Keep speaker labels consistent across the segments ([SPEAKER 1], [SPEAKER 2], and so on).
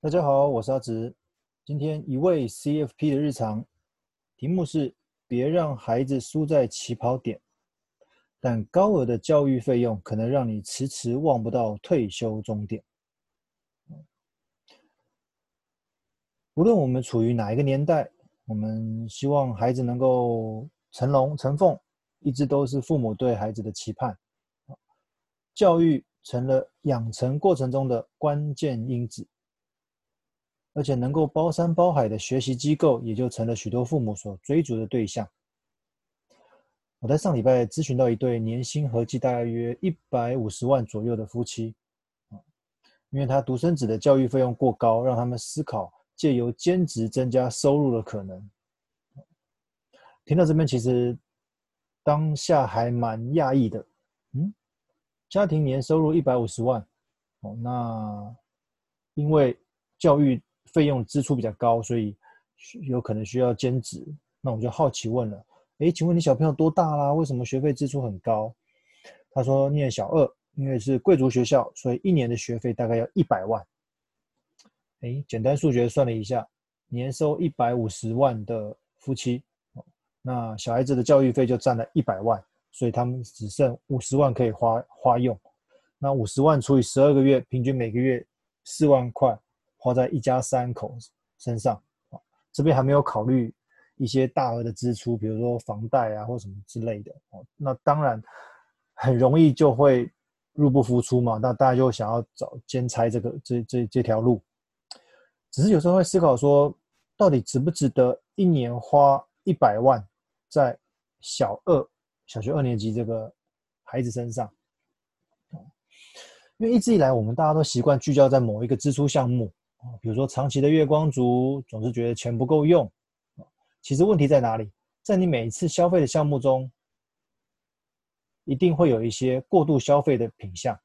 [SPEAKER 1] 大家好，我是阿直。今天一位 CFP 的日常，题目是别让孩子输在起跑点，但高额的教育费用可能让你迟迟望不到退休终点。无论我们处于哪一个年代，我们希望孩子能够成龙成凤，一直都是父母对孩子的期盼。教育成了养成过程中的关键因子，而且能够包山包海的学习机构，也就成了许多父母所追逐的对象。我在上礼拜咨询到一对年薪合计大约一百五十万左右的夫妻，因为他独生子的教育费用过高，让他们思考借由兼职增加收入的可能。听到这边，其实当下还蛮讶异的，嗯。家庭年收入一百五十万，哦，那因为教育费用支出比较高，所以有可能需要兼职。那我就好奇问了，诶，请问你小朋友多大啦？为什么学费支出很高？他说念小二，因为是贵族学校，所以一年的学费大概要一百万。诶，简单数学算了一下，年收一百五十万的夫妻，那小孩子的教育费就占了一百万。所以他们只剩五十万可以花花用，那五十万除以十二个月，平均每个月四万块花在一家三口身上。这边还没有考虑一些大额的支出，比如说房贷啊或什么之类的哦。那当然很容易就会入不敷出嘛。那大家就想要找兼差这个这这这条路，只是有时候会思考说，到底值不值得一年花一百万在小二？小学二年级这个孩子身上，因为一直以来我们大家都习惯聚焦在某一个支出项目啊，比如说长期的月光族总是觉得钱不够用，其实问题在哪里？在你每一次消费的项目中，一定会有一些过度消费的品项，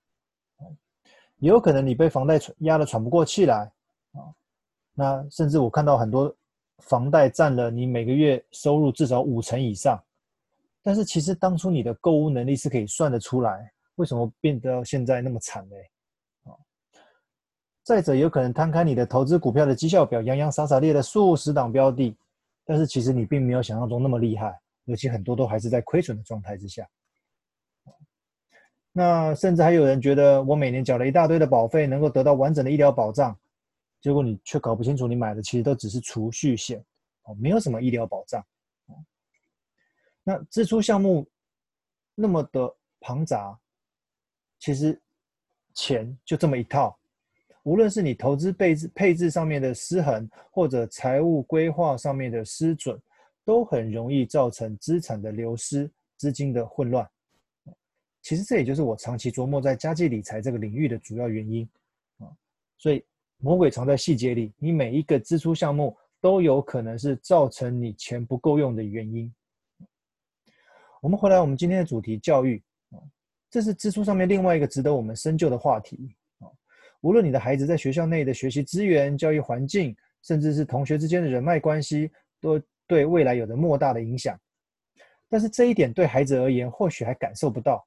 [SPEAKER 1] 也有可能你被房贷压得喘不过气来啊，那甚至我看到很多房贷占了你每个月收入至少五成以上。但是其实当初你的购物能力是可以算得出来，为什么变得现在那么惨呢？再者有可能摊开你的投资股票的绩效表，洋洋洒洒列了数十档标的，但是其实你并没有想象中那么厉害，尤其很多都还是在亏损的状态之下。那甚至还有人觉得我每年缴了一大堆的保费，能够得到完整的医疗保障，结果你却搞不清楚你买的其实都只是储蓄险，哦，没有什么医疗保障。那支出项目那么的庞杂，其实钱就这么一套，无论是你投资配置配置上面的失衡，或者财务规划上面的失准，都很容易造成资产的流失、资金的混乱。其实这也就是我长期琢磨在家计理财这个领域的主要原因啊。所以魔鬼藏在细节里，你每一个支出项目都有可能是造成你钱不够用的原因。我们回来，我们今天的主题教育啊，这是支出上面另外一个值得我们深究的话题。无论你的孩子在学校内的学习资源、教育环境，甚至是同学之间的人脉关系，都对未来有着莫大的影响。但是这一点对孩子而言，或许还感受不到，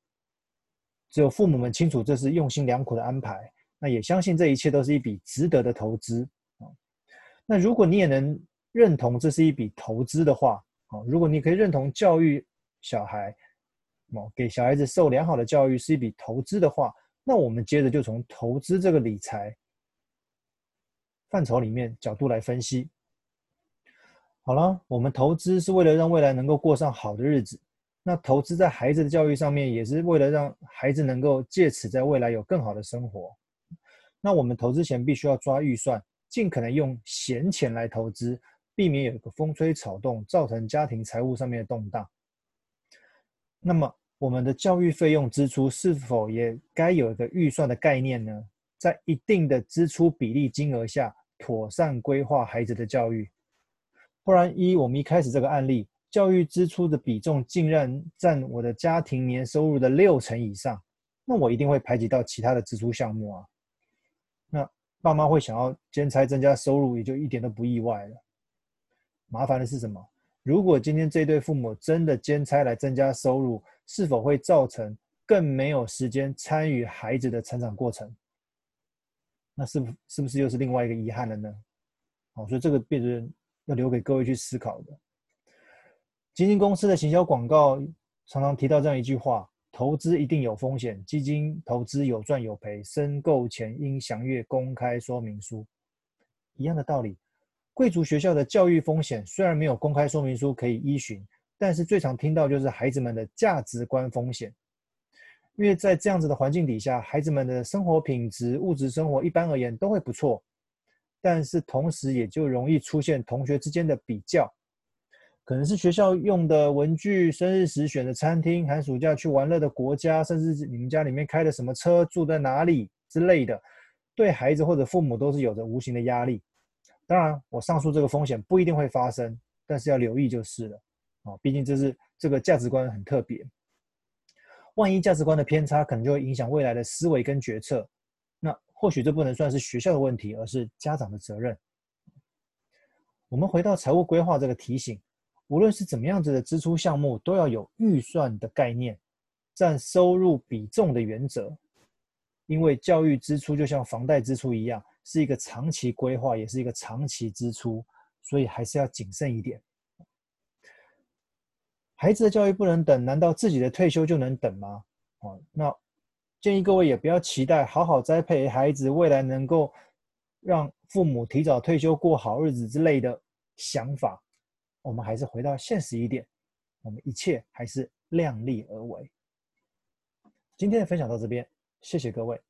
[SPEAKER 1] 只有父母们清楚这是用心良苦的安排，那也相信这一切都是一笔值得的投资啊。那如果你也能认同这是一笔投资的话啊，如果你可以认同教育。小孩，哦，给小孩子受良好的教育是一笔投资的话，那我们接着就从投资这个理财范畴里面角度来分析。好了，我们投资是为了让未来能够过上好的日子，那投资在孩子的教育上面，也是为了让孩子能够借此在未来有更好的生活。那我们投资前必须要抓预算，尽可能用闲钱来投资，避免有一个风吹草动，造成家庭财务上面的动荡。那么，我们的教育费用支出是否也该有一个预算的概念呢？在一定的支出比例金额下，妥善规划孩子的教育。不然，依我们一开始这个案例，教育支出的比重竟然占我的家庭年收入的六成以上，那我一定会排挤到其他的支出项目啊。那爸妈会想要兼差增加收入，也就一点都不意外了。麻烦的是什么？如果今天这对父母真的兼差来增加收入，是否会造成更没有时间参与孩子的成长过程？那是不是不是又是另外一个遗憾了呢？好，所以这个变成要留给各位去思考的。基金公司的行销广告常常提到这样一句话：投资一定有风险，基金投资有赚有赔，申购前应详阅公开说明书。一样的道理，贵族学校的教育风险虽然没有公开说明书可以依循，但是最常听到就是孩子们的价值观风险。因为在这样子的环境底下，孩子们的生活品质、物质生活一般而言都会不错，但是同时也就容易出现同学之间的比较，可能是学校用的文具、生日时选的餐厅、寒暑假去玩乐的国家，甚至你们家里面开的什么车、住在哪里之类的，对孩子或者父母都是有着无形的压力。当然，我上述这个风险不一定会发生，但是要留意就是了。哦，毕竟这是这个价值观很特别。万一价值观的偏差，可能就会影响未来的思维跟决策。那或许这不能算是学校的问题，而是家长的责任。我们回到财务规划这个提醒，无论是怎么样子的支出项目，都要有预算的概念，占收入比重的原则。因为教育支出就像房贷支出一样，是一个长期规划，也是一个长期支出，所以还是要谨慎一点。孩子的教育不能等，难道自己的退休就能等吗？哦，那建议各位也不要期待好好栽培孩子，未来能够让父母提早退休过好日子之类的想法。我们还是回到现实一点，我们一切还是量力而为。今天的分享到这边，谢谢各位。